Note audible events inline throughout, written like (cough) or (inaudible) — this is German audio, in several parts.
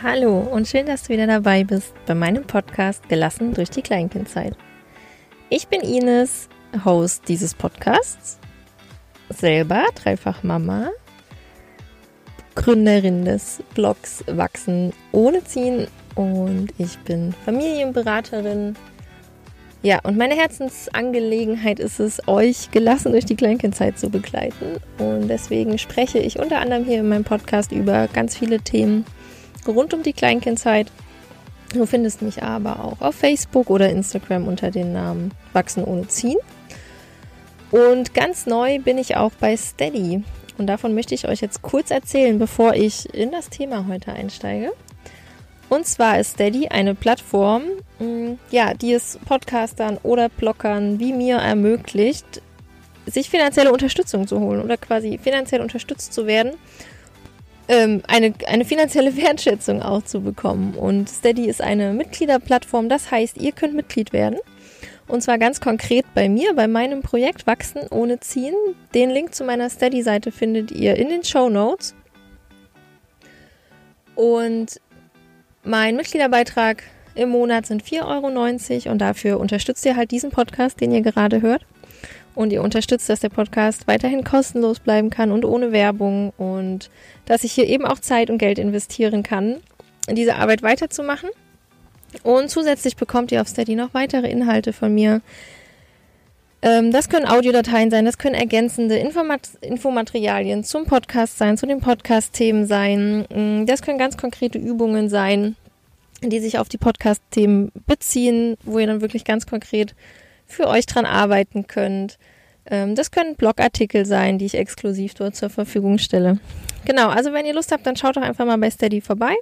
Hallo und schön, dass du wieder dabei bist bei meinem Podcast Gelassen durch die Kleinkindzeit. Ich bin Ines, Host dieses Podcasts, selber dreifach Mama, Gründerin des Blogs Wachsen ohne Ziehen und ich bin Familienberaterin. Ja, und meine Herzensangelegenheit ist es, euch gelassen durch die Kleinkindzeit zu begleiten. Und deswegen spreche ich unter anderem hier in meinem Podcast über ganz viele Themen, rund um die Kleinkindzeit. Du findest mich aber auch auf Facebook oder Instagram unter dem Namen Wachsen ohne Ziehen. Und ganz neu bin ich auch bei Steady. Und davon möchte ich euch jetzt kurz erzählen, bevor ich in das Thema heute einsteige. Und zwar ist Steady eine Plattform, mm, ja, die es Podcastern oder Blockern wie mir ermöglicht, sich finanzielle Unterstützung zu holen oder quasi finanziell unterstützt zu werden ähm, eine, eine finanzielle (laughs) Wertschätzung auch zu bekommen. Und Steady ist eine Mitgliederplattform, das heißt, ihr könnt Mitglied werden. Und zwar ganz konkret bei mir, bei meinem Projekt Wachsen ohne Ziehen. Den Link zu meiner Steady-Seite findet ihr in den Show Notes. Und mein Mitgliederbeitrag im Monat sind 4,90 Euro und dafür unterstützt ihr halt diesen Podcast, den ihr gerade hört und ihr unterstützt, dass der Podcast weiterhin kostenlos bleiben kann und ohne Werbung und dass ich hier eben auch Zeit und Geld investieren kann, diese Arbeit weiterzumachen. Und zusätzlich bekommt ihr auf Steady noch weitere Inhalte von mir. Ähm, das können Audiodateien sein, das können ergänzende Informat Infomaterialien zum Podcast sein, zu den Podcast-Themen sein. Mm, das können ganz konkrete Übungen sein, die sich auf die Podcast-Themen beziehen, wo ihr dann wirklich ganz konkret für euch dran arbeiten könnt. Ähm, das können Blogartikel sein, die ich exklusiv dort zur Verfügung stelle. Genau, also wenn ihr Lust habt, dann schaut doch einfach mal bei Steady vorbei.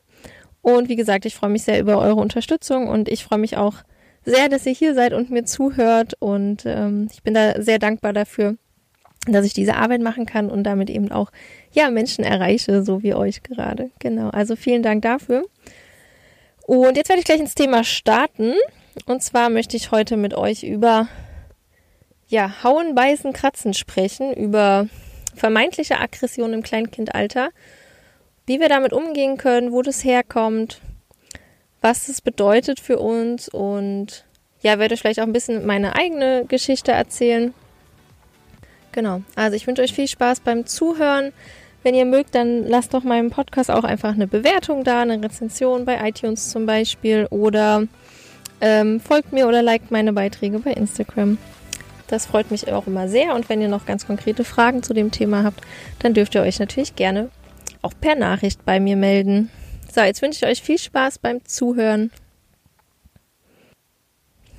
Und wie gesagt, ich freue mich sehr über eure Unterstützung und ich freue mich auch sehr, dass ihr hier seid und mir zuhört. Und ähm, ich bin da sehr dankbar dafür, dass ich diese Arbeit machen kann und damit eben auch ja Menschen erreiche, so wie euch gerade. Genau. Also vielen Dank dafür. Und jetzt werde ich gleich ins Thema starten. Und zwar möchte ich heute mit euch über ja, Hauen, Beißen, Kratzen sprechen, über vermeintliche Aggression im Kleinkindalter, wie wir damit umgehen können, wo das herkommt, was es bedeutet für uns und ja, werde vielleicht auch ein bisschen meine eigene Geschichte erzählen. Genau, also ich wünsche euch viel Spaß beim Zuhören. Wenn ihr mögt, dann lasst doch meinem Podcast auch einfach eine Bewertung da, eine Rezension bei iTunes zum Beispiel oder ähm, folgt mir oder liked meine Beiträge bei Instagram. Das freut mich auch immer sehr. Und wenn ihr noch ganz konkrete Fragen zu dem Thema habt, dann dürft ihr euch natürlich gerne auch per Nachricht bei mir melden. So, jetzt wünsche ich euch viel Spaß beim Zuhören.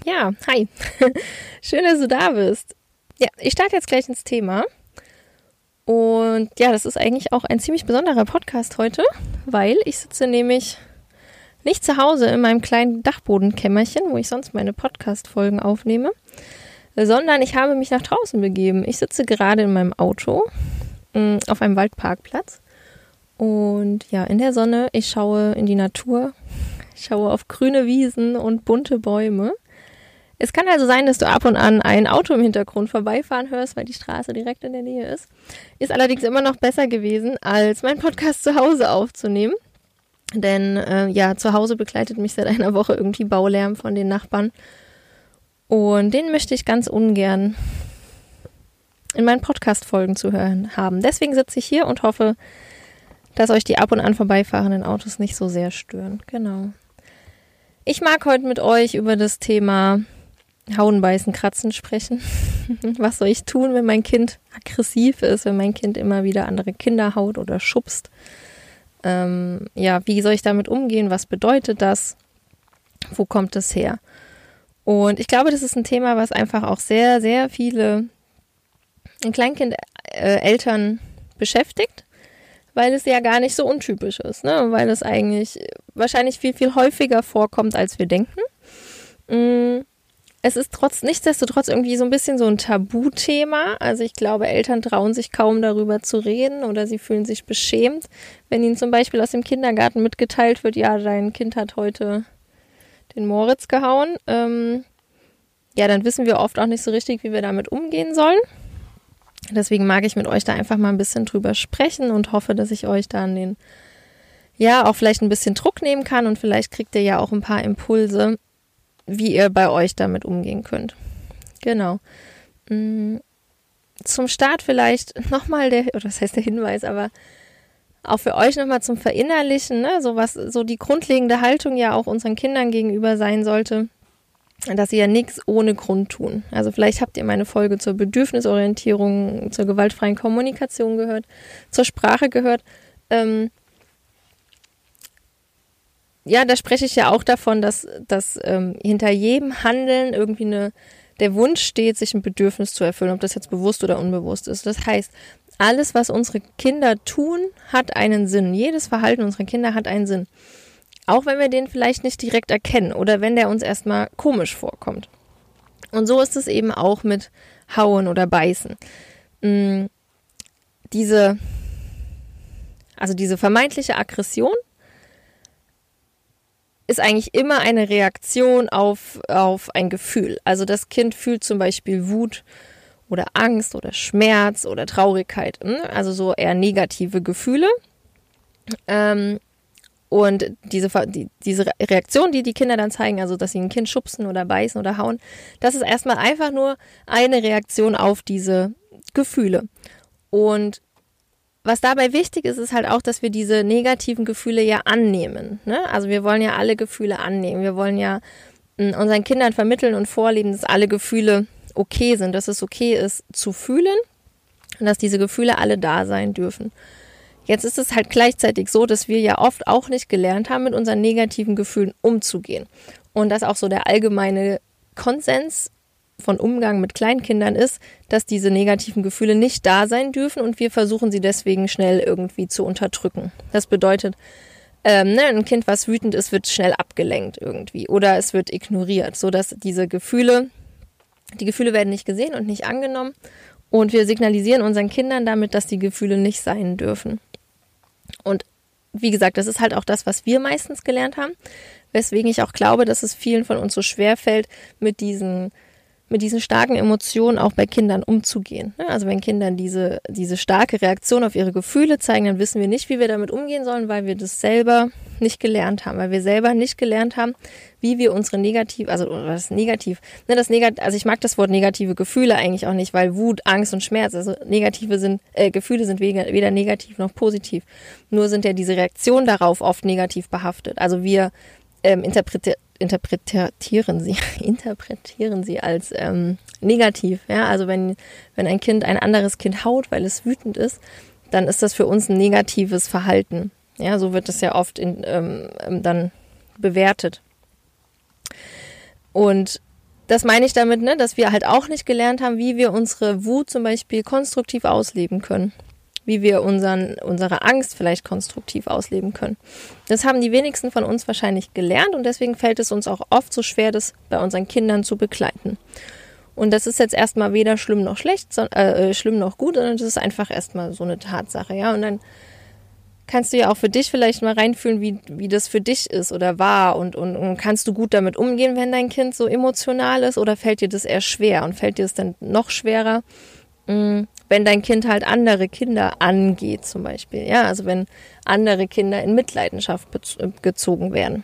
Ja, hi. (laughs) Schön, dass du da bist. Ja, ich starte jetzt gleich ins Thema. Und ja, das ist eigentlich auch ein ziemlich besonderer Podcast heute, weil ich sitze nämlich nicht zu Hause in meinem kleinen Dachbodenkämmerchen, wo ich sonst meine Podcast-Folgen aufnehme, sondern ich habe mich nach draußen begeben. Ich sitze gerade in meinem Auto mm, auf einem Waldparkplatz und ja, in der Sonne, ich schaue in die Natur, ich schaue auf grüne Wiesen und bunte Bäume. Es kann also sein, dass du ab und an ein Auto im Hintergrund vorbeifahren hörst, weil die Straße direkt in der Nähe ist. Ist allerdings immer noch besser gewesen, als meinen Podcast zu Hause aufzunehmen. Denn äh, ja, zu Hause begleitet mich seit einer Woche irgendwie Baulärm von den Nachbarn. Und den möchte ich ganz ungern in meinen Podcast-Folgen zu hören haben. Deswegen sitze ich hier und hoffe, dass euch die ab und an vorbeifahrenden Autos nicht so sehr stören. Genau. Ich mag heute mit euch über das Thema Hauen, Beißen, Kratzen sprechen. (laughs) Was soll ich tun, wenn mein Kind aggressiv ist, wenn mein Kind immer wieder andere Kinder haut oder schubst? Ähm, ja, wie soll ich damit umgehen? Was bedeutet das? Wo kommt es her? Und ich glaube, das ist ein Thema, was einfach auch sehr, sehr viele Kleinkindeltern äh, beschäftigt, weil es ja gar nicht so untypisch ist, ne? weil es eigentlich wahrscheinlich viel, viel häufiger vorkommt, als wir denken. Es ist trotz nichtsdestotrotz irgendwie so ein bisschen so ein Tabuthema. Also ich glaube, Eltern trauen sich kaum darüber zu reden oder sie fühlen sich beschämt, wenn ihnen zum Beispiel aus dem Kindergarten mitgeteilt wird, ja, dein Kind hat heute den Moritz gehauen. Ähm, ja, dann wissen wir oft auch nicht so richtig, wie wir damit umgehen sollen. Deswegen mag ich mit euch da einfach mal ein bisschen drüber sprechen und hoffe, dass ich euch da an den ja auch vielleicht ein bisschen Druck nehmen kann und vielleicht kriegt ihr ja auch ein paar Impulse, wie ihr bei euch damit umgehen könnt. Genau. Mm, zum Start vielleicht nochmal der, oder das heißt der Hinweis, aber auch für euch nochmal zum Verinnerlichen, ne, so was, so die grundlegende Haltung ja auch unseren Kindern gegenüber sein sollte, dass sie ja nichts ohne Grund tun. Also vielleicht habt ihr meine Folge zur Bedürfnisorientierung, zur gewaltfreien Kommunikation gehört, zur Sprache gehört. Ähm, ja, da spreche ich ja auch davon, dass, dass ähm, hinter jedem Handeln irgendwie eine, der Wunsch steht, sich ein Bedürfnis zu erfüllen, ob das jetzt bewusst oder unbewusst ist. Das heißt, alles, was unsere Kinder tun, hat einen Sinn. Jedes Verhalten unserer Kinder hat einen Sinn. Auch wenn wir den vielleicht nicht direkt erkennen oder wenn der uns erstmal komisch vorkommt. Und so ist es eben auch mit Hauen oder Beißen. Hm, diese, also diese vermeintliche Aggression ist eigentlich immer eine Reaktion auf, auf ein Gefühl. Also das Kind fühlt zum Beispiel Wut oder Angst oder Schmerz oder Traurigkeit, hm? also so eher negative Gefühle. Ähm, und diese, die, diese Reaktion, die die Kinder dann zeigen, also dass sie ein Kind schubsen oder beißen oder hauen, das ist erstmal einfach nur eine Reaktion auf diese Gefühle. Und was dabei wichtig ist, ist halt auch, dass wir diese negativen Gefühle ja annehmen. Ne? Also wir wollen ja alle Gefühle annehmen. Wir wollen ja hm, unseren Kindern vermitteln und vorleben, dass alle Gefühle okay sind, dass es okay ist zu fühlen und dass diese Gefühle alle da sein dürfen. Jetzt ist es halt gleichzeitig so, dass wir ja oft auch nicht gelernt haben, mit unseren negativen Gefühlen umzugehen. Und dass auch so der allgemeine Konsens von Umgang mit Kleinkindern ist, dass diese negativen Gefühle nicht da sein dürfen und wir versuchen sie deswegen schnell irgendwie zu unterdrücken. Das bedeutet, ähm, ne, ein Kind, was wütend ist, wird schnell abgelenkt irgendwie oder es wird ignoriert, sodass diese Gefühle, die Gefühle werden nicht gesehen und nicht angenommen und wir signalisieren unseren Kindern damit, dass die Gefühle nicht sein dürfen. Und wie gesagt, das ist halt auch das, was wir meistens gelernt haben, weswegen ich auch glaube, dass es vielen von uns so schwer fällt, mit diesen mit diesen starken Emotionen auch bei Kindern umzugehen. Also wenn Kindern diese, diese starke Reaktion auf ihre Gefühle zeigen, dann wissen wir nicht, wie wir damit umgehen sollen, weil wir das selber nicht gelernt haben, weil wir selber nicht gelernt haben, wie wir unsere negativ, also was negativ, ne, das negativ, also ich mag das Wort negative Gefühle eigentlich auch nicht, weil Wut, Angst und Schmerz, also negative sind, äh, Gefühle sind weder, weder negativ noch positiv. Nur sind ja diese Reaktionen darauf oft negativ behaftet. Also wir ähm, interpretieren interpretieren sie, (laughs) interpretieren sie als ähm, negativ. Ja, also wenn, wenn ein Kind ein anderes Kind haut, weil es wütend ist, dann ist das für uns ein negatives Verhalten. Ja, so wird es ja oft in, ähm, ähm dann bewertet. Und das meine ich damit, ne, dass wir halt auch nicht gelernt haben, wie wir unsere Wut zum Beispiel konstruktiv ausleben können wie wir unseren, unsere Angst vielleicht konstruktiv ausleben können. Das haben die wenigsten von uns wahrscheinlich gelernt und deswegen fällt es uns auch oft so schwer, das bei unseren Kindern zu begleiten. Und das ist jetzt erstmal weder schlimm noch schlecht, so, äh, schlimm noch gut, sondern das ist einfach erstmal so eine Tatsache, ja. Und dann kannst du ja auch für dich vielleicht mal reinfühlen, wie, wie das für dich ist oder war und, und, und kannst du gut damit umgehen, wenn dein Kind so emotional ist oder fällt dir das eher schwer und fällt dir es dann noch schwerer, mm, wenn dein Kind halt andere Kinder angeht, zum Beispiel. Ja, also wenn andere Kinder in Mitleidenschaft äh, gezogen werden.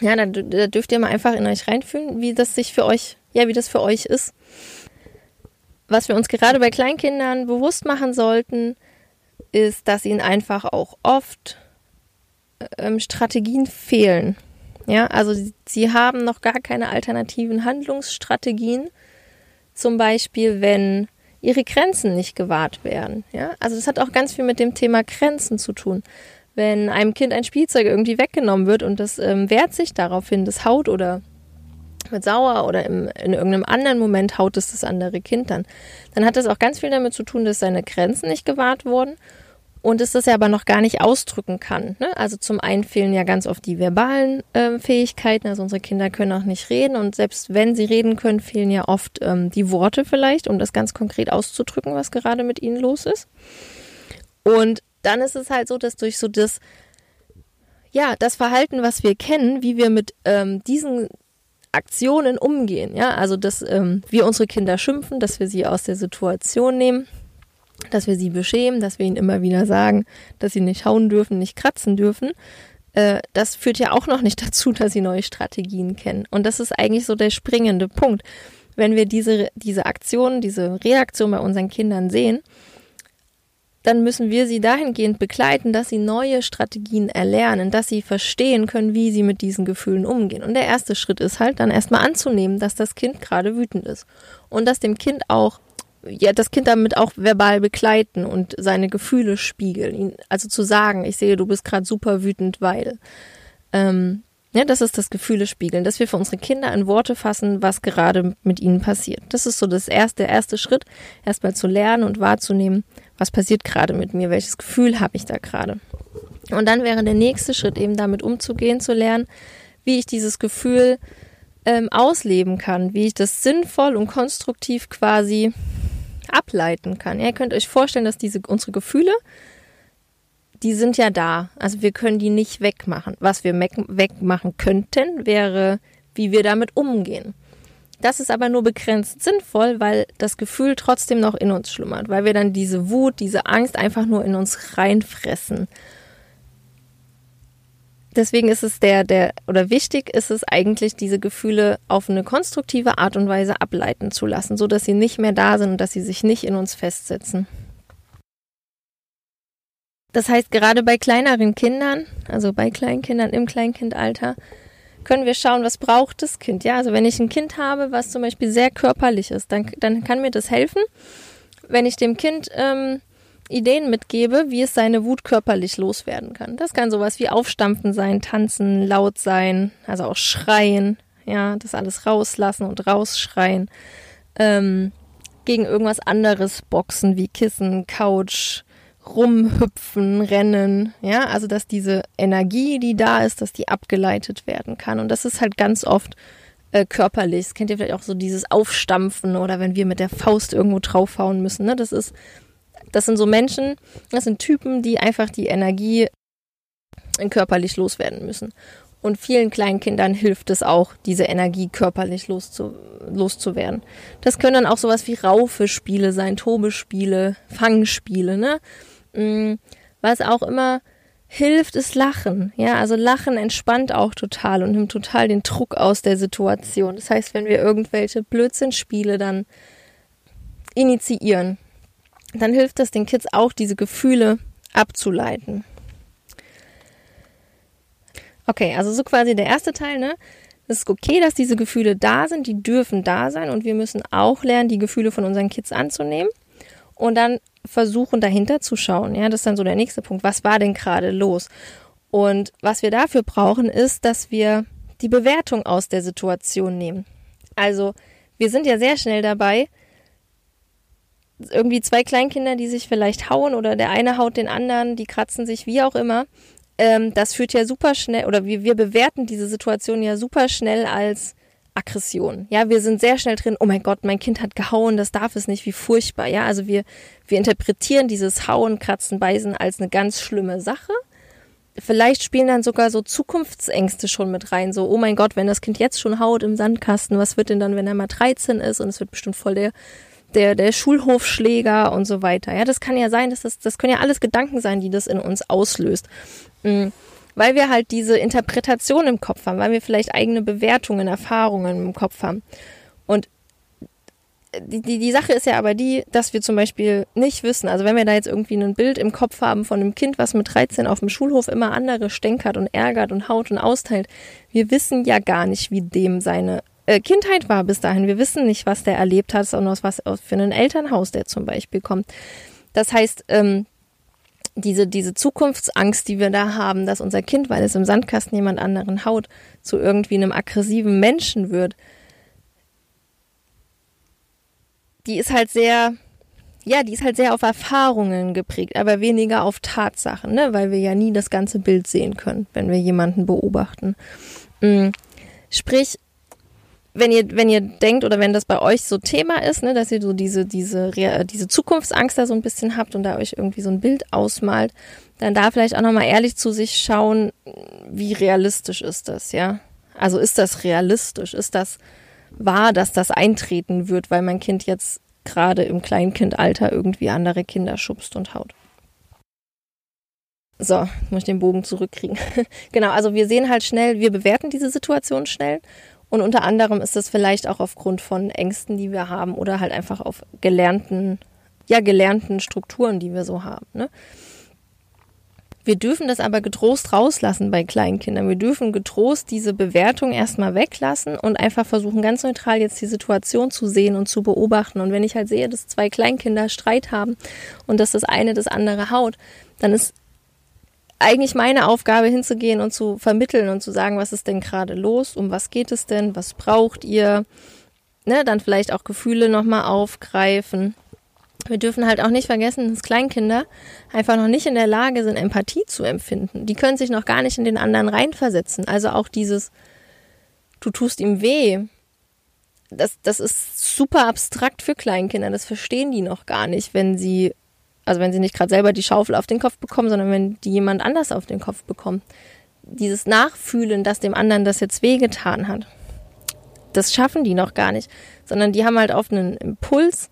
Ja, da, da dürft ihr mal einfach in euch reinfühlen, wie das sich für euch, ja, wie das für euch ist. Was wir uns gerade bei Kleinkindern bewusst machen sollten, ist, dass ihnen einfach auch oft ähm, Strategien fehlen. Ja, also sie, sie haben noch gar keine alternativen Handlungsstrategien. Zum Beispiel, wenn ihre Grenzen nicht gewahrt werden. Ja? Also das hat auch ganz viel mit dem Thema Grenzen zu tun. Wenn einem Kind ein Spielzeug irgendwie weggenommen wird und das ähm, wehrt sich daraufhin, das haut oder wird sauer oder im, in irgendeinem anderen Moment haut es das andere Kind dann, dann hat das auch ganz viel damit zu tun, dass seine Grenzen nicht gewahrt wurden und es das ja aber noch gar nicht ausdrücken kann. Ne? Also zum einen fehlen ja ganz oft die verbalen äh, Fähigkeiten, also unsere Kinder können auch nicht reden und selbst wenn sie reden können, fehlen ja oft ähm, die Worte vielleicht, um das ganz konkret auszudrücken, was gerade mit ihnen los ist. Und dann ist es halt so, dass durch so das, ja, das Verhalten, was wir kennen, wie wir mit ähm, diesen Aktionen umgehen, ja, also dass ähm, wir unsere Kinder schimpfen, dass wir sie aus der Situation nehmen, dass wir sie beschämen, dass wir ihnen immer wieder sagen, dass sie nicht hauen dürfen, nicht kratzen dürfen, äh, das führt ja auch noch nicht (laughs) dazu, dass sie neue Strategien kennen. Und das ist eigentlich so der springende Punkt. Wenn wir diese, diese Aktion, diese Reaktion bei unseren Kindern sehen, dann müssen wir sie dahingehend begleiten, dass sie neue Strategien erlernen, dass sie verstehen können, wie sie mit diesen Gefühlen umgehen. Und der erste Schritt ist halt dann erstmal anzunehmen, dass das Kind gerade wütend ist und dass dem Kind auch ja, das Kind damit auch verbal begleiten und seine Gefühle spiegeln. Also zu sagen, ich sehe, du bist gerade super wütend, weil. Ähm, ja, das ist das Gefühle spiegeln, dass wir für unsere Kinder in Worte fassen, was gerade mit ihnen passiert. Das ist so das erste, der erste Schritt, erstmal zu lernen und wahrzunehmen, was passiert gerade mit mir, welches Gefühl habe ich da gerade. Und dann wäre der nächste Schritt eben damit umzugehen, zu lernen, wie ich dieses Gefühl ähm, ausleben kann, wie ich das sinnvoll und konstruktiv quasi ableiten kann. ihr könnt euch vorstellen, dass diese unsere Gefühle, die sind ja da. Also wir können die nicht wegmachen. Was wir wegmachen könnten, wäre, wie wir damit umgehen. Das ist aber nur begrenzt sinnvoll, weil das Gefühl trotzdem noch in uns schlummert, weil wir dann diese Wut, diese Angst einfach nur in uns reinfressen deswegen ist es der, der, oder wichtig ist es eigentlich, diese Gefühle auf eine konstruktive Art und Weise ableiten zu lassen, so dass sie nicht mehr da sind und dass sie sich nicht in uns festsetzen. Das heißt, gerade bei kleineren Kindern, also bei Kleinkindern im Kleinkindalter, können wir schauen, was braucht das Kind. Ja, also wenn ich ein Kind habe, was zum Beispiel sehr körperlich ist, dann, dann kann mir das helfen, wenn ich dem Kind ähm, Ideen mitgebe, wie es seine Wut körperlich loswerden kann. Das kann sowas wie Aufstampfen sein, tanzen, laut sein, also auch schreien, ja, das alles rauslassen und rausschreien. Ähm, gegen irgendwas anderes boxen wie Kissen, Couch, rumhüpfen, rennen, ja, also dass diese Energie, die da ist, dass die abgeleitet werden kann. Und das ist halt ganz oft äh, körperlich. Das kennt ihr vielleicht auch so dieses Aufstampfen oder wenn wir mit der Faust irgendwo draufhauen müssen. Ne? Das ist das sind so Menschen, das sind Typen, die einfach die Energie körperlich loswerden müssen. Und vielen kleinen Kindern hilft es auch, diese Energie körperlich loszu, loszuwerden. Das können dann auch sowas wie Raufe-Spiele sein, Tobespiele, Fangspiele, ne? Mm, was auch immer hilft, ist Lachen. Ja, also Lachen entspannt auch total und nimmt total den Druck aus der Situation. Das heißt, wenn wir irgendwelche Blödsinnspiele dann initiieren, dann hilft es den Kids auch, diese Gefühle abzuleiten. Okay, also so quasi der erste Teil, ne? Es ist okay, dass diese Gefühle da sind, die dürfen da sein und wir müssen auch lernen, die Gefühle von unseren Kids anzunehmen und dann versuchen dahinter zu schauen. Ja, das ist dann so der nächste Punkt. Was war denn gerade los? Und was wir dafür brauchen, ist, dass wir die Bewertung aus der Situation nehmen. Also, wir sind ja sehr schnell dabei, irgendwie zwei Kleinkinder, die sich vielleicht hauen oder der eine haut den anderen, die kratzen sich, wie auch immer. Ähm, das führt ja super schnell, oder wir, wir bewerten diese Situation ja super schnell als Aggression. Ja, wir sind sehr schnell drin, oh mein Gott, mein Kind hat gehauen, das darf es nicht, wie furchtbar. Ja, also wir, wir interpretieren dieses Hauen, Kratzen, Beißen als eine ganz schlimme Sache. Vielleicht spielen dann sogar so Zukunftsängste schon mit rein, so, oh mein Gott, wenn das Kind jetzt schon haut im Sandkasten, was wird denn dann, wenn er mal 13 ist und es wird bestimmt voll der der, der Schulhofschläger und so weiter. Ja, das kann ja sein, dass das, das können ja alles Gedanken sein, die das in uns auslöst. Mhm. Weil wir halt diese Interpretation im Kopf haben, weil wir vielleicht eigene Bewertungen, Erfahrungen im Kopf haben. Und die, die, die Sache ist ja aber die, dass wir zum Beispiel nicht wissen, also wenn wir da jetzt irgendwie ein Bild im Kopf haben von einem Kind, was mit 13 auf dem Schulhof immer andere stänkert und ärgert und haut und austeilt, wir wissen ja gar nicht, wie dem seine äh, Kindheit war bis dahin. Wir wissen nicht, was der erlebt hat und aus was für ein Elternhaus der zum Beispiel kommt. Das heißt, ähm, diese, diese Zukunftsangst, die wir da haben, dass unser Kind, weil es im Sandkasten jemand anderen haut, zu irgendwie einem aggressiven Menschen wird, die ist halt sehr, ja, die ist halt sehr auf Erfahrungen geprägt, aber weniger auf Tatsachen, ne? weil wir ja nie das ganze Bild sehen können, wenn wir jemanden beobachten. Mhm. Sprich, wenn ihr, wenn ihr denkt oder wenn das bei euch so Thema ist, ne, dass ihr so diese, diese, diese Zukunftsangst da so ein bisschen habt und da euch irgendwie so ein Bild ausmalt, dann da vielleicht auch nochmal ehrlich zu sich schauen, wie realistisch ist das, ja? Also ist das realistisch? Ist das wahr, dass das eintreten wird, weil mein Kind jetzt gerade im Kleinkindalter irgendwie andere Kinder schubst und haut. So, muss ich den Bogen zurückkriegen. (laughs) genau, also wir sehen halt schnell, wir bewerten diese Situation schnell und unter anderem ist das vielleicht auch aufgrund von Ängsten, die wir haben oder halt einfach auf gelernten, ja, gelernten Strukturen, die wir so haben. Ne? Wir dürfen das aber getrost rauslassen bei Kleinkindern. Wir dürfen getrost diese Bewertung erstmal weglassen und einfach versuchen, ganz neutral jetzt die Situation zu sehen und zu beobachten. Und wenn ich halt sehe, dass zwei Kleinkinder Streit haben und dass das eine das andere haut, dann ist eigentlich meine Aufgabe hinzugehen und zu vermitteln und zu sagen, was ist denn gerade los, um was geht es denn, was braucht ihr, ne, dann vielleicht auch Gefühle nochmal aufgreifen wir dürfen halt auch nicht vergessen, dass Kleinkinder einfach noch nicht in der Lage sind, Empathie zu empfinden. Die können sich noch gar nicht in den anderen reinversetzen. Also auch dieses, du tust ihm weh, das, das ist super abstrakt für Kleinkinder. Das verstehen die noch gar nicht, wenn sie, also wenn sie nicht gerade selber die Schaufel auf den Kopf bekommen, sondern wenn die jemand anders auf den Kopf bekommen. Dieses Nachfühlen, dass dem anderen das jetzt wehgetan hat, das schaffen die noch gar nicht, sondern die haben halt oft einen Impuls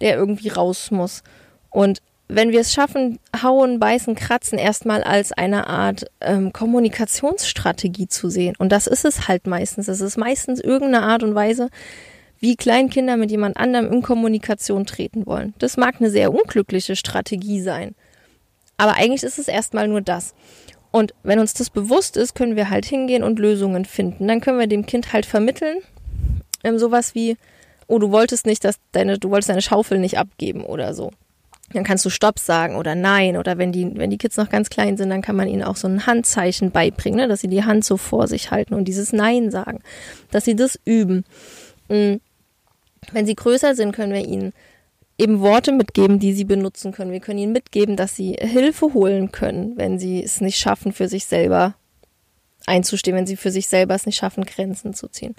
der irgendwie raus muss. Und wenn wir es schaffen, hauen, beißen, kratzen erstmal als eine Art ähm, Kommunikationsstrategie zu sehen. Und das ist es halt meistens. Es ist meistens irgendeine Art und Weise, wie Kleinkinder mit jemand anderem in Kommunikation treten wollen. Das mag eine sehr unglückliche Strategie sein. Aber eigentlich ist es erstmal nur das. Und wenn uns das bewusst ist, können wir halt hingehen und Lösungen finden. Dann können wir dem Kind halt vermitteln, ähm, sowas wie, oh, du wolltest nicht, dass deine, du wolltest deine Schaufel nicht abgeben oder so. Dann kannst du Stopp sagen oder Nein. Oder wenn die, wenn die Kids noch ganz klein sind, dann kann man ihnen auch so ein Handzeichen beibringen, ne? dass sie die Hand so vor sich halten und dieses Nein sagen. Dass sie das üben. Mm. Wenn sie größer sind, können wir ihnen eben Worte mitgeben, die sie benutzen können. Wir können ihnen mitgeben, dass sie Hilfe holen können, wenn sie es nicht schaffen, für sich selber einzustehen, wenn sie für sich selber es nicht schaffen, Grenzen zu ziehen.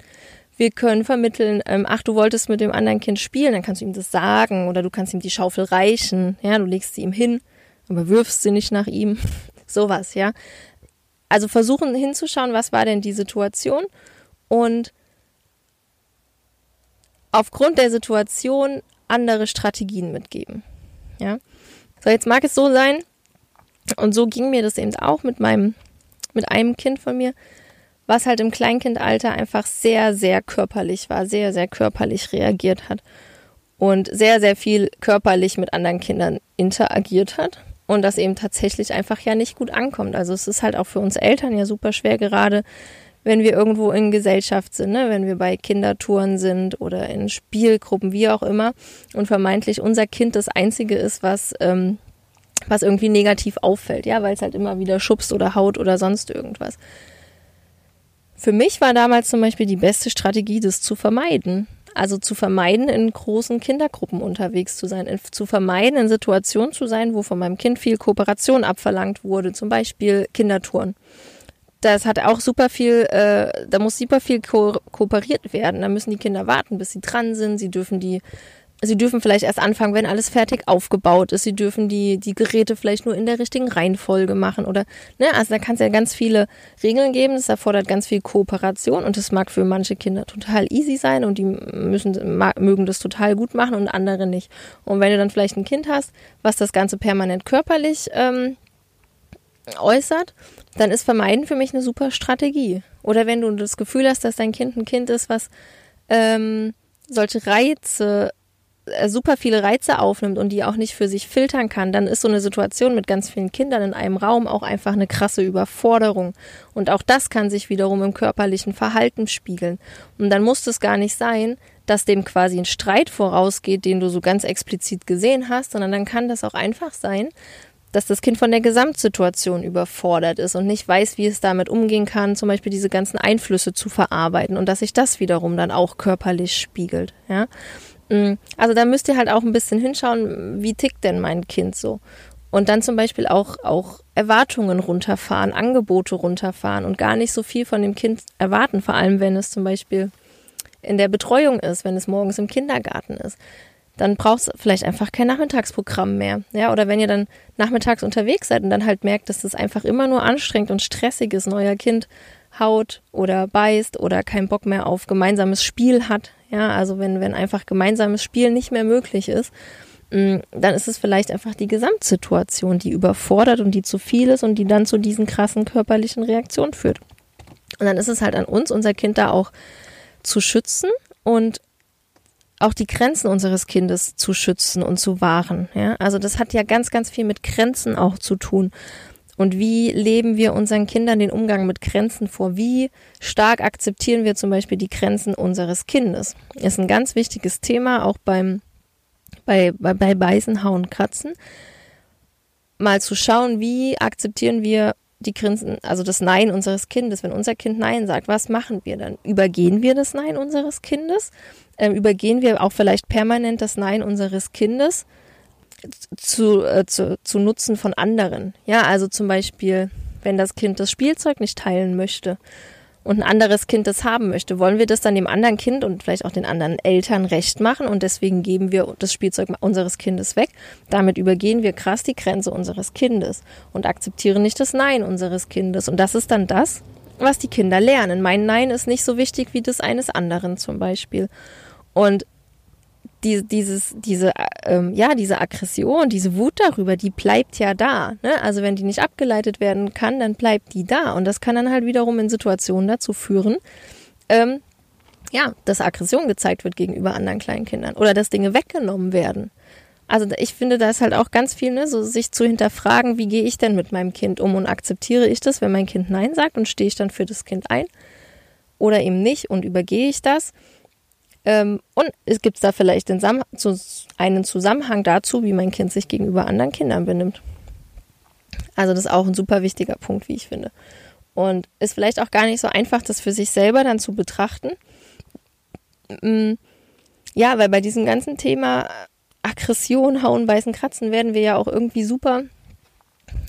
Wir können vermitteln, ähm, ach, du wolltest mit dem anderen Kind spielen, dann kannst du ihm das sagen oder du kannst ihm die Schaufel reichen, ja, du legst sie ihm hin, aber wirfst sie nicht nach ihm. (laughs) Sowas, ja. Also versuchen hinzuschauen, was war denn die Situation und aufgrund der Situation andere Strategien mitgeben. Ja. So, jetzt mag es so sein, und so ging mir das eben auch mit meinem, mit einem Kind von mir, was halt im Kleinkindalter einfach sehr, sehr körperlich war, sehr, sehr körperlich reagiert hat und sehr, sehr viel körperlich mit anderen Kindern interagiert hat und das eben tatsächlich einfach ja nicht gut ankommt. Also es ist halt auch für uns Eltern ja super schwer, gerade wenn wir irgendwo in Gesellschaft sind, ne? wenn wir bei Kindertouren sind oder in Spielgruppen, wie auch immer, und vermeintlich unser Kind das Einzige ist, was, ähm, was irgendwie negativ auffällt, ja, weil es halt immer wieder schubst oder haut oder sonst irgendwas. Für mich war damals zum Beispiel die beste Strategie, das zu vermeiden. Also zu vermeiden, in großen Kindergruppen unterwegs zu sein, zu vermeiden, in Situationen zu sein, wo von meinem Kind viel Kooperation abverlangt wurde, zum Beispiel Kindertouren. Das hat auch super viel, äh, da muss super viel ko kooperiert werden. Da müssen die Kinder warten, bis sie dran sind. Sie dürfen die Sie dürfen vielleicht erst anfangen, wenn alles fertig aufgebaut ist. Sie dürfen die, die Geräte vielleicht nur in der richtigen Reihenfolge machen oder, ne, also da kann es ja ganz viele Regeln geben. Das erfordert ganz viel Kooperation und das mag für manche Kinder total easy sein und die müssen, mögen das total gut machen und andere nicht. Und wenn du dann vielleicht ein Kind hast, was das Ganze permanent körperlich ähm, äußert, dann ist Vermeiden für mich eine super Strategie. Oder wenn du das Gefühl hast, dass dein Kind ein Kind ist, was ähm, solche Reize äh, super viele Reize aufnimmt und die auch nicht für sich filtern kann, dann ist so eine Situation mit ganz vielen Kindern in einem Raum auch einfach eine krasse Überforderung. Und auch das kann sich wiederum im körperlichen Verhalten spiegeln. Und dann muss es gar nicht sein, dass dem quasi ein Streit vorausgeht, den du so ganz explizit gesehen hast, sondern dann kann das auch einfach sein, dass das Kind von der Gesamtsituation überfordert ist und nicht weiß, wie es damit umgehen kann, zum Beispiel diese ganzen Einflüsse zu verarbeiten und dass sich das wiederum dann auch körperlich spiegelt. Ja? Mm, also da müsst ihr halt auch ein bisschen hinschauen, wie tickt denn mein Kind so. Und dann zum Beispiel auch, auch Erwartungen runterfahren, Angebote runterfahren und gar nicht so viel von dem Kind erwarten, vor allem wenn es zum Beispiel in der Betreuung ist, wenn es morgens im Kindergarten ist. Dann braucht es vielleicht einfach kein Nachmittagsprogramm mehr. Ja, oder wenn ihr dann nachmittags unterwegs seid und dann halt merkt, dass das einfach immer nur anstrengend und stressig ist, euer Kind haut oder beißt oder keinen Bock mehr auf gemeinsames Spiel hat, Ja, also wenn, wenn einfach gemeinsames Spiel nicht mehr möglich ist, mm, dann ist es vielleicht einfach die Gesamtsituation, die überfordert und die zu viel ist und die dann zu diesen krassen körperlichen Reaktionen führt. Und dann ist es halt an uns, unser Kind da auch zu schützen und auch die Grenzen unseres Kindes zu schützen und zu wahren. Ja? Also das hat ja ganz, ganz viel mit Grenzen auch zu tun. Und wie leben wir unseren Kindern den Umgang mit Grenzen vor? Wie stark akzeptieren wir zum Beispiel die Grenzen unseres Kindes? Ist ein ganz wichtiges Thema, auch beim, bei, bei, bei Beißen, Hauen, Kratzen. Mal zu schauen, wie akzeptieren wir die Grenzen, also das Nein unseres Kindes. Wenn unser Kind Nein sagt, was machen wir dann? Übergehen wir das Nein unseres Kindes? Ähm, übergehen wir auch vielleicht permanent das Nein unseres Kindes? zu, äh, zu, zu Nutzen von anderen. Ja, also zum Beispiel, wenn das Kind das Spielzeug nicht teilen möchte und ein anderes Kind das haben möchte, wollen wir das dann dem anderen Kind und vielleicht auch den anderen Eltern recht machen und deswegen geben wir das Spielzeug unseres Kindes weg. Damit übergehen wir krass die Grenze unseres Kindes und akzeptieren nicht das Nein unseres Kindes. Und das ist dann das, was die Kinder lernen. Mein Nein ist nicht so wichtig wie das eines anderen zum Beispiel. Und die, dieses, diese, ähm, ja, diese Aggression, diese Wut darüber, die bleibt ja da. Ne? Also wenn die nicht abgeleitet werden kann, dann bleibt die da. Und das kann dann halt wiederum in Situationen dazu führen, ähm, ja, dass Aggression gezeigt wird gegenüber anderen kleinen Kindern oder dass Dinge weggenommen werden. Also ich finde, da ist halt auch ganz viel, ne, so sich zu hinterfragen, wie gehe ich denn mit meinem Kind um und akzeptiere ich das, wenn mein Kind Nein sagt und stehe ich dann für das Kind ein oder eben nicht und übergehe ich das. Ähm, und es gibt da vielleicht einen Zusammenhang dazu, wie mein Kind sich gegenüber anderen Kindern benimmt. Also das ist auch ein super wichtiger Punkt, wie ich finde. Und ist vielleicht auch gar nicht so einfach, das für sich selber dann zu betrachten. Mm, ja, weil bei diesem ganzen Thema Aggression, Hauen, Beißen, Kratzen werden wir ja auch irgendwie super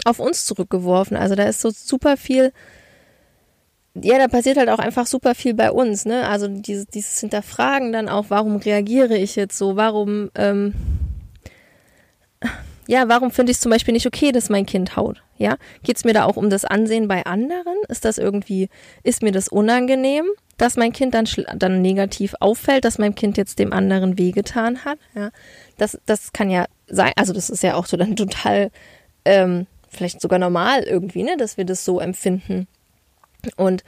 auf uns zurückgeworfen. Also da ist so super viel ja, da passiert halt auch einfach super viel bei uns, ne? Also dieses, dieses Hinterfragen dann auch, warum reagiere ich jetzt so, warum, ähm, ja, warum finde ich es zum Beispiel nicht okay, dass mein Kind haut? Ja, geht es mir da auch um das Ansehen bei anderen? Ist das irgendwie, ist mir das unangenehm, dass mein Kind dann, dann negativ auffällt, dass mein Kind jetzt dem anderen wehgetan hat? Ja, das, das kann ja sein, also das ist ja auch so dann (laughs) total, ähm, vielleicht sogar normal irgendwie, ne, dass wir das so empfinden. Und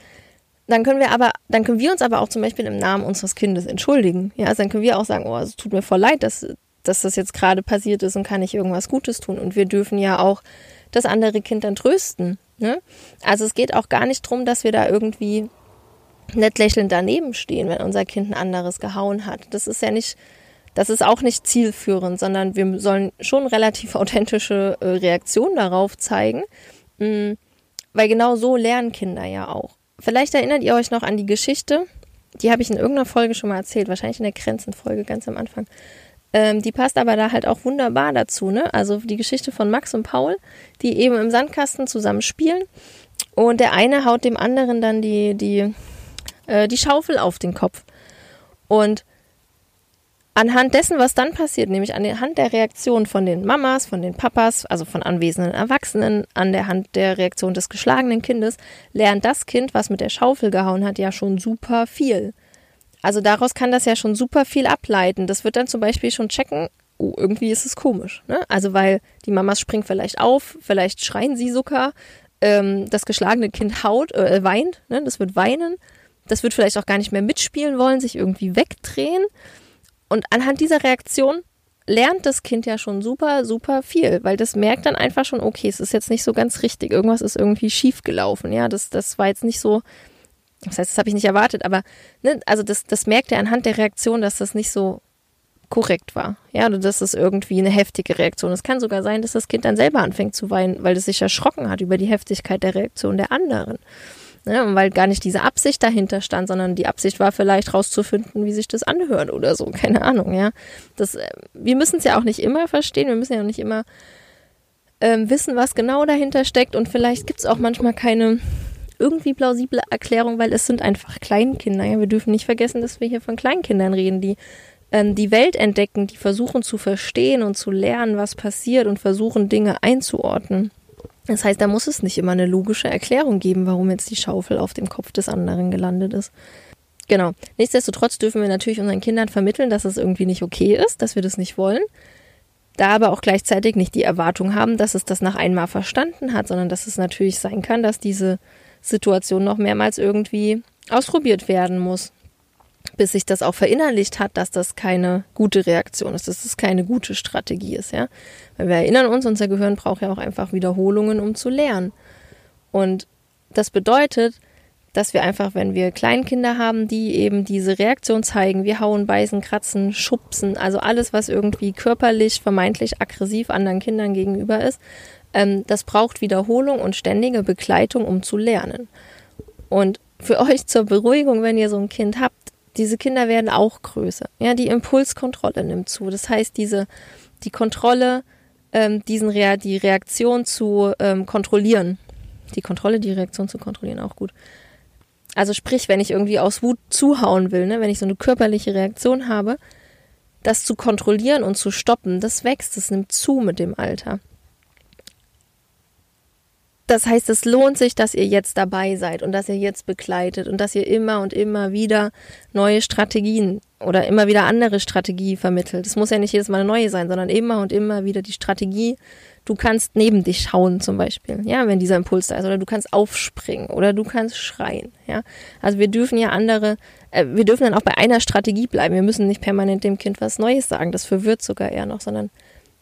dann können wir aber, dann können wir uns aber auch zum Beispiel im Namen unseres Kindes entschuldigen. Ja, also dann können wir auch sagen, oh, es tut mir voll leid, dass, dass das jetzt gerade passiert ist und kann ich irgendwas Gutes tun. Und wir dürfen ja auch das andere Kind dann trösten. Ne? Also es geht auch gar nicht darum, dass wir da irgendwie nett lächelnd daneben stehen, wenn unser Kind ein anderes gehauen hat. Das ist ja nicht, das ist auch nicht zielführend, sondern wir sollen schon relativ (laughs) authentische äh, Reaktionen darauf zeigen. Mm weil genau so lernen Kinder ja auch. Vielleicht erinnert ihr euch noch an die Geschichte, die habe ich in irgendeiner Folge schon mal erzählt, wahrscheinlich in der Grenzenfolge ganz am Anfang. Ähm, die passt aber da halt auch wunderbar dazu, ne? Also die Geschichte von Max und Paul, die eben im Sandkasten zusammen spielen und der eine haut dem anderen dann die, die, äh, die Schaufel auf den Kopf. Und anhand dessen, was dann passiert, nämlich anhand der Reaktion von den Mamas, von den Papas, also von anwesenden Erwachsenen, an der Hand der Reaktion des geschlagenen Kindes, lernt das Kind, was mit der Schaufel gehauen hat, ja schon super viel. Also daraus kann das ja schon super viel ableiten. Das wird dann zum Beispiel schon checken, oh, irgendwie ist es komisch. Ne? Also weil die Mamas springen vielleicht auf, vielleicht schreien sie sogar, ähm, das geschlagene Kind haut, äh, weint, ne? das wird weinen. Das wird vielleicht auch gar nicht mehr mitspielen wollen, sich irgendwie wegdrehen. Und anhand dieser Reaktion lernt das Kind ja schon super, super viel, weil das merkt dann einfach schon, okay, es ist jetzt nicht so ganz richtig, irgendwas ist irgendwie schief gelaufen, ja, das, das war jetzt nicht so, das heißt, das habe ich nicht erwartet, aber, ne, also das, das merkt er anhand der Reaktion, dass das nicht so korrekt war, ja, oder dass das irgendwie eine heftige Reaktion. Es kann sogar sein, dass das Kind dann selber anfängt zu weinen, weil es sich erschrocken hat über die Heftigkeit der Reaktion der anderen. Ne? Und weil gar nicht diese Absicht dahinter stand, sondern die Absicht war vielleicht rauszufinden, wie sich das anhört oder so. (laughs) Keine Ahnung, ja. Das, äh, wir müssen es ja auch nicht immer verstehen, wir müssen ja auch nicht immer ähm, wissen, was genau dahinter steckt. Und vielleicht gibt es auch manchmal keine irgendwie plausible Erklärung, weil es sind einfach Kleinkinder. Ja? Wir dürfen nicht vergessen, dass wir hier von Kleinkindern reden, die ähm, die Welt entdecken, die versuchen zu verstehen und zu lernen, was passiert und versuchen, Dinge einzuordnen. Das heißt, da muss es nicht immer eine logische Erklärung geben, warum jetzt die Schaufel auf dem Kopf des anderen gelandet ist. Genau. Nichtsdestotrotz dürfen wir natürlich unseren Kindern vermitteln, dass es irgendwie nicht okay ist, dass wir das nicht wollen. Da aber auch gleichzeitig nicht die Erwartung haben, dass es das nach einmal verstanden hat, sondern dass es natürlich sein kann, dass diese Situation noch mehrmals irgendwie ausprobiert werden muss, bis sich das auch verinnerlicht hat, dass das keine gute Reaktion ist, dass das keine gute Strategie ist, ja. Weil wir erinnern uns, unser Gehirn braucht ja auch einfach Wiederholungen, um zu lernen. Und das bedeutet, dass wir einfach, wenn wir Kleinkinder haben, die eben diese Reaktion zeigen, wir hauen, beißen, kratzen, schubsen, also alles, was irgendwie körperlich, vermeintlich aggressiv anderen Kindern gegenüber ist, ähm, das braucht Wiederholung und ständige Begleitung, um zu lernen. Und für (laughs) euch zur Beruhigung, wenn ihr so ein Kind habt, diese Kinder werden auch größer. Ja, die Impulskontrolle nimmt zu. Das heißt, diese, die Kontrolle, ähm, diesen Rea die Reaktion zu ähm, kontrollieren. Die Kontrolle, die Reaktion zu kontrollieren, auch gut. Also sprich, wenn ich irgendwie aus Wut zuhauen will, ne, wenn ich so eine körperliche Reaktion habe, das zu kontrollieren und zu stoppen, das wächst, das nimmt zu mit dem Alter. Das heißt, es lohnt sich, dass ihr jetzt dabei seid und dass ihr jetzt begleitet und dass ihr immer und immer wieder neue Strategien oder immer wieder andere Strategie vermittelt. Es muss ja nicht jedes Mal eine neue sein, sondern immer und immer wieder die Strategie Du kannst neben dich schauen zum Beispiel, ja, wenn dieser Impuls da ist, oder du kannst aufspringen oder du kannst schreien, ja. Also wir dürfen ja andere, äh, wir dürfen dann auch bei einer Strategie bleiben. Wir müssen nicht permanent dem Kind was Neues sagen, das verwirrt sogar eher noch, sondern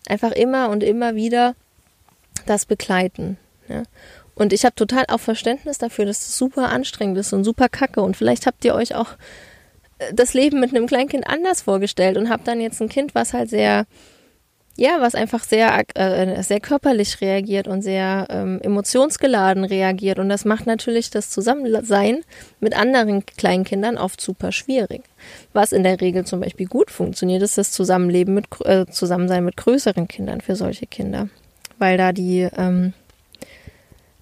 einfach immer und immer wieder das begleiten, ja. Und ich habe total auch Verständnis dafür, dass das super anstrengend ist und super kacke. Und vielleicht habt ihr euch auch äh, das Leben mit einem Kleinkind anders vorgestellt und habt dann jetzt ein Kind, was halt sehr ja, was einfach sehr, äh, sehr körperlich reagiert und sehr ähm, emotionsgeladen reagiert. Und das macht natürlich das Zusammensein mit anderen Kleinkindern oft super schwierig. Was in der Regel zum Beispiel gut funktioniert, ist das Zusammenleben mit, äh, Zusammensein mit größeren Kindern für solche Kinder. Weil da die, ähm,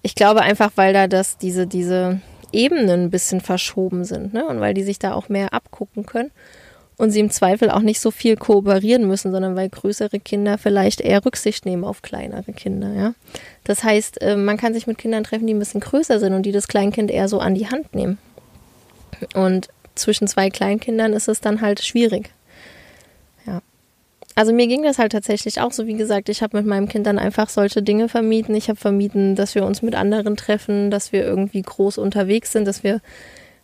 ich glaube einfach, weil da das, diese, diese Ebenen ein bisschen verschoben sind, ne? Und weil die sich da auch mehr abgucken können und sie im Zweifel auch nicht so viel kooperieren müssen, sondern weil größere Kinder vielleicht eher Rücksicht nehmen auf kleinere Kinder, ja. Das heißt, äh, man kann sich mit Kindern treffen, die ein bisschen größer sind und die das Kleinkind eher so an die Hand nehmen. Und zwischen zwei Kleinkindern ist es dann halt schwierig. Also mir ging das halt tatsächlich auch so, wie gesagt, ich habe mit meinem Kind dann einfach solche Dinge vermieden. Ich habe vermieden, dass wir uns mit anderen treffen, dass wir irgendwie groß unterwegs sind, dass wir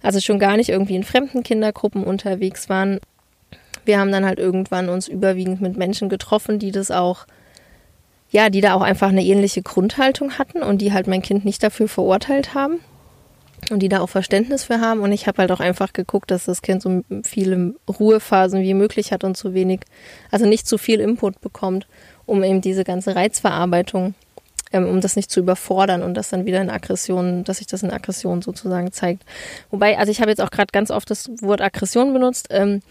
also schon gar nicht irgendwie in fremden Kindergruppen unterwegs waren. Wir haben dann halt irgendwann uns überwiegend mit Menschen getroffen, die das auch, ja, die da auch einfach eine ähnliche Grundhaltung hatten und die halt mein Kind nicht dafür verurteilt haben und die da auch Verständnis für haben. Und ich habe halt auch einfach geguckt, dass das Kind so viele Ruhephasen wie möglich hat und zu wenig, also nicht zu viel Input bekommt, um eben diese ganze Reizverarbeitung, ähm, um das nicht zu überfordern und das dann wieder in Aggression, dass sich das in Aggression sozusagen zeigt. Wobei, also ich habe jetzt auch gerade ganz oft das Wort Aggression benutzt. Ähm,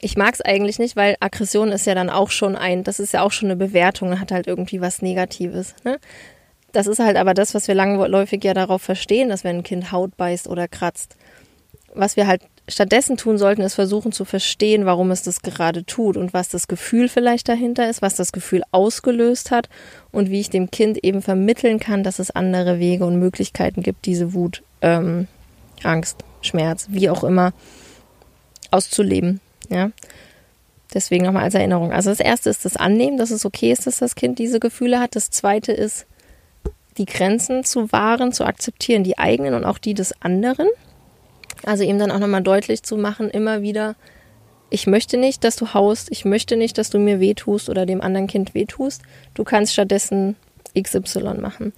ich mag es eigentlich nicht, weil Aggression ist ja dann auch schon ein, das ist ja auch schon eine Bewertung, hat halt irgendwie was Negatives. Ne? Das ist halt aber das, was wir langläufig ja darauf verstehen, dass wenn ein Kind Haut beißt oder kratzt. Was wir halt stattdessen tun sollten, ist versuchen zu verstehen, warum es das gerade tut und was das Gefühl vielleicht dahinter ist, was das Gefühl ausgelöst hat und wie ich dem Kind eben vermitteln kann, dass es andere Wege und Möglichkeiten gibt, diese Wut, ähm, Angst, Schmerz, wie auch immer, auszuleben. Ja. Deswegen nochmal als Erinnerung. Also das erste ist das Annehmen, dass es okay ist, dass das Kind diese Gefühle hat. Das zweite ist, die Grenzen zu wahren, zu akzeptieren, die eigenen und auch die des anderen. Also ihm dann auch nochmal deutlich zu machen, immer wieder, ich möchte nicht, dass du haust, ich möchte nicht, dass du mir wehtust oder dem anderen Kind wehtust. Du kannst stattdessen XY machen.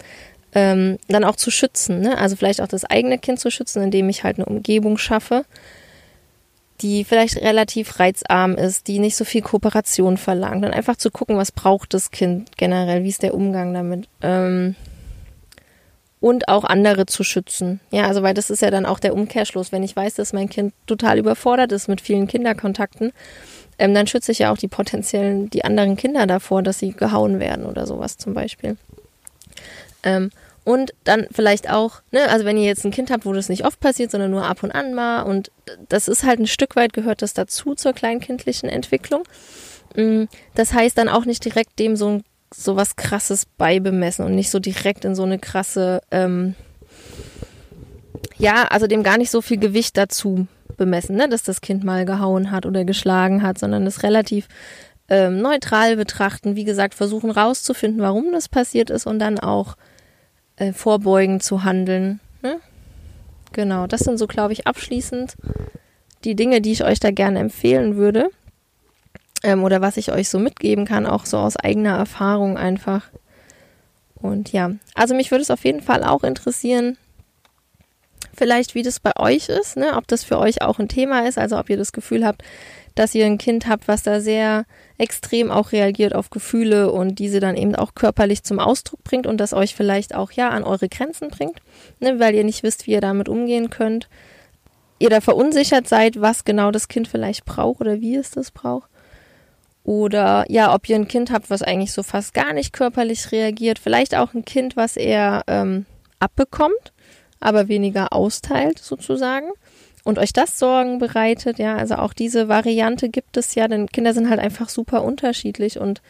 Ähm, dann auch zu schützen, ne? also vielleicht auch das eigene Kind zu schützen, indem ich halt eine Umgebung schaffe, die vielleicht relativ reizarm ist, die nicht so viel Kooperation verlangt. Und einfach zu gucken, was braucht das Kind generell, wie ist der Umgang damit. Ähm, und auch andere zu schützen. Ja, also weil das ist ja dann auch der Umkehrschluss. Wenn ich weiß, dass mein Kind total überfordert ist mit vielen Kinderkontakten, ähm, dann schütze ich ja auch die potenziellen, die anderen Kinder davor, dass sie gehauen werden oder sowas zum Beispiel. Ähm, und dann vielleicht auch, ne, also wenn ihr jetzt ein Kind habt, wo das nicht oft passiert, sondern nur ab und an mal und das ist halt ein Stück weit gehört das dazu zur kleinkindlichen Entwicklung. Mm, das heißt dann auch nicht direkt dem so, so was krasses beibemessen und nicht so direkt in so eine krasse, ähm, ja, also dem gar nicht so viel Gewicht dazu bemessen, ne? dass das Kind mal gehauen hat oder geschlagen hat, sondern es relativ ähm, neutral betrachten. Wie gesagt, versuchen rauszufinden, warum das passiert ist und dann auch äh, vorbeugend zu handeln. Ne? Genau, das sind so, glaube ich, abschließend die Dinge, die ich euch da gerne empfehlen würde. Ähm, oder was ich euch so mitgeben kann, auch so aus eigener Erfahrung einfach. Und ja, also mich würde es auf jeden Fall auch interessieren, vielleicht wie das bei euch ist, ne? ob das für euch auch ein Thema ist, also ob ihr das Gefühl habt, dass ihr ein Kind habt, was da sehr extrem auch reagiert auf Gefühle und diese dann eben auch körperlich zum Ausdruck bringt und das euch vielleicht auch ja an eure Grenzen bringt, ne, weil ihr nicht wisst, wie ihr damit umgehen könnt. Ihr da verunsichert seid, was genau das Kind vielleicht braucht oder wie es das braucht. Oder ja, ob ihr ein Kind habt, was eigentlich so fast gar nicht körperlich reagiert. Vielleicht auch ein Kind, was eher ähm, abbekommt, aber weniger austeilt sozusagen und euch das Sorgen bereitet, ja, also auch diese Variante gibt es ja, denn Kinder sind halt einfach super unterschiedlich und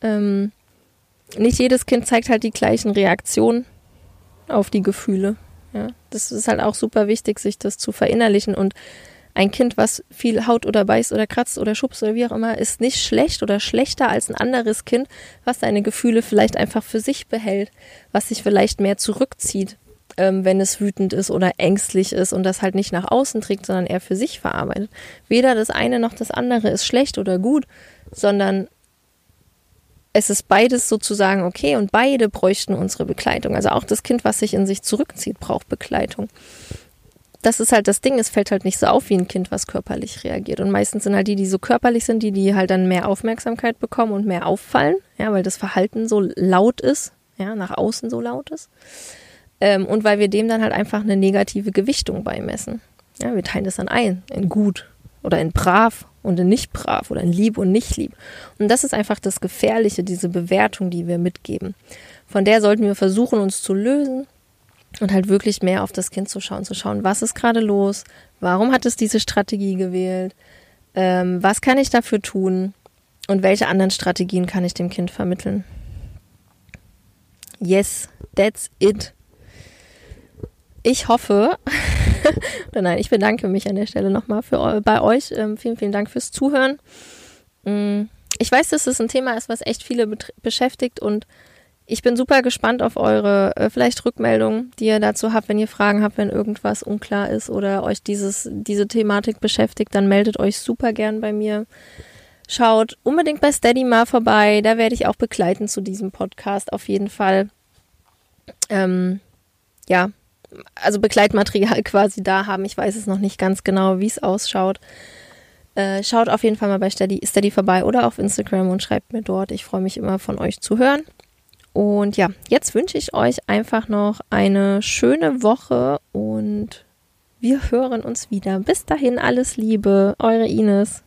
ähm, nicht jedes Kind zeigt halt die gleichen Reaktionen auf die Gefühle. Ja, das ist halt auch super wichtig, sich das zu verinnerlichen und ein Kind, was viel haut oder beißt oder kratzt oder schubst oder wie auch immer, ist nicht schlecht oder schlechter als ein anderes Kind, was seine Gefühle vielleicht einfach für sich behält, was sich vielleicht mehr zurückzieht ähm, wenn es wütend ist oder ängstlich ist und das halt nicht nach außen trägt, sondern eher für sich verarbeitet. Weder das eine noch das andere ist schlecht oder gut, sondern es ist beides sozusagen okay und beide bräuchten unsere Begleitung. Also auch das Kind, was sich in sich zurückzieht, braucht Begleitung. Das ist halt das Ding, es fällt halt nicht so auf wie ein Kind, was körperlich reagiert. Und meistens sind halt die, die so körperlich sind, die, die halt dann mehr Aufmerksamkeit bekommen und mehr auffallen, ja, weil das Verhalten so laut ist, ja, nach außen so laut ist. Ähm, und weil wir dem dann halt einfach eine negative Gewichtung beimessen. Ja, wir teilen das dann ein in gut oder in brav und in nicht brav oder in lieb und nicht lieb. Und das ist einfach das Gefährliche, diese Bewertung, die wir mitgeben. Von der sollten wir versuchen, uns zu lösen und halt wirklich mehr auf das Kind zu schauen, zu schauen, was ist gerade los, warum hat es diese Strategie gewählt, ähm, was kann ich dafür tun und welche anderen Strategien kann ich dem Kind vermitteln. Yes, that's it ich hoffe, oder (laughs) nein, ich bedanke mich an der Stelle nochmal bei euch. Ähm, vielen, vielen Dank fürs Zuhören. Mm, ich weiß, dass es ein Thema ist, was echt viele beschäftigt und ich bin super gespannt auf eure äh, vielleicht Rückmeldungen, die ihr dazu habt, wenn ihr Fragen habt, wenn irgendwas unklar ist oder euch dieses, diese Thematik beschäftigt, dann meldet euch super gern bei mir. Schaut unbedingt bei Steady mal vorbei, da werde ich auch begleiten zu diesem Podcast auf jeden Fall. Ähm, ja, also Begleitmaterial (laughs) quasi da haben. Ich weiß es noch nicht ganz genau, wie es ausschaut. Äh, schaut auf jeden Fall mal bei Steady, Steady vorbei oder auf Instagram und schreibt mir dort. Ich freue mich immer von euch zu hören. Und ja, jetzt wünsche ich euch einfach noch eine schöne Woche und wir hören uns wieder. Bis dahin alles Liebe, eure Ines.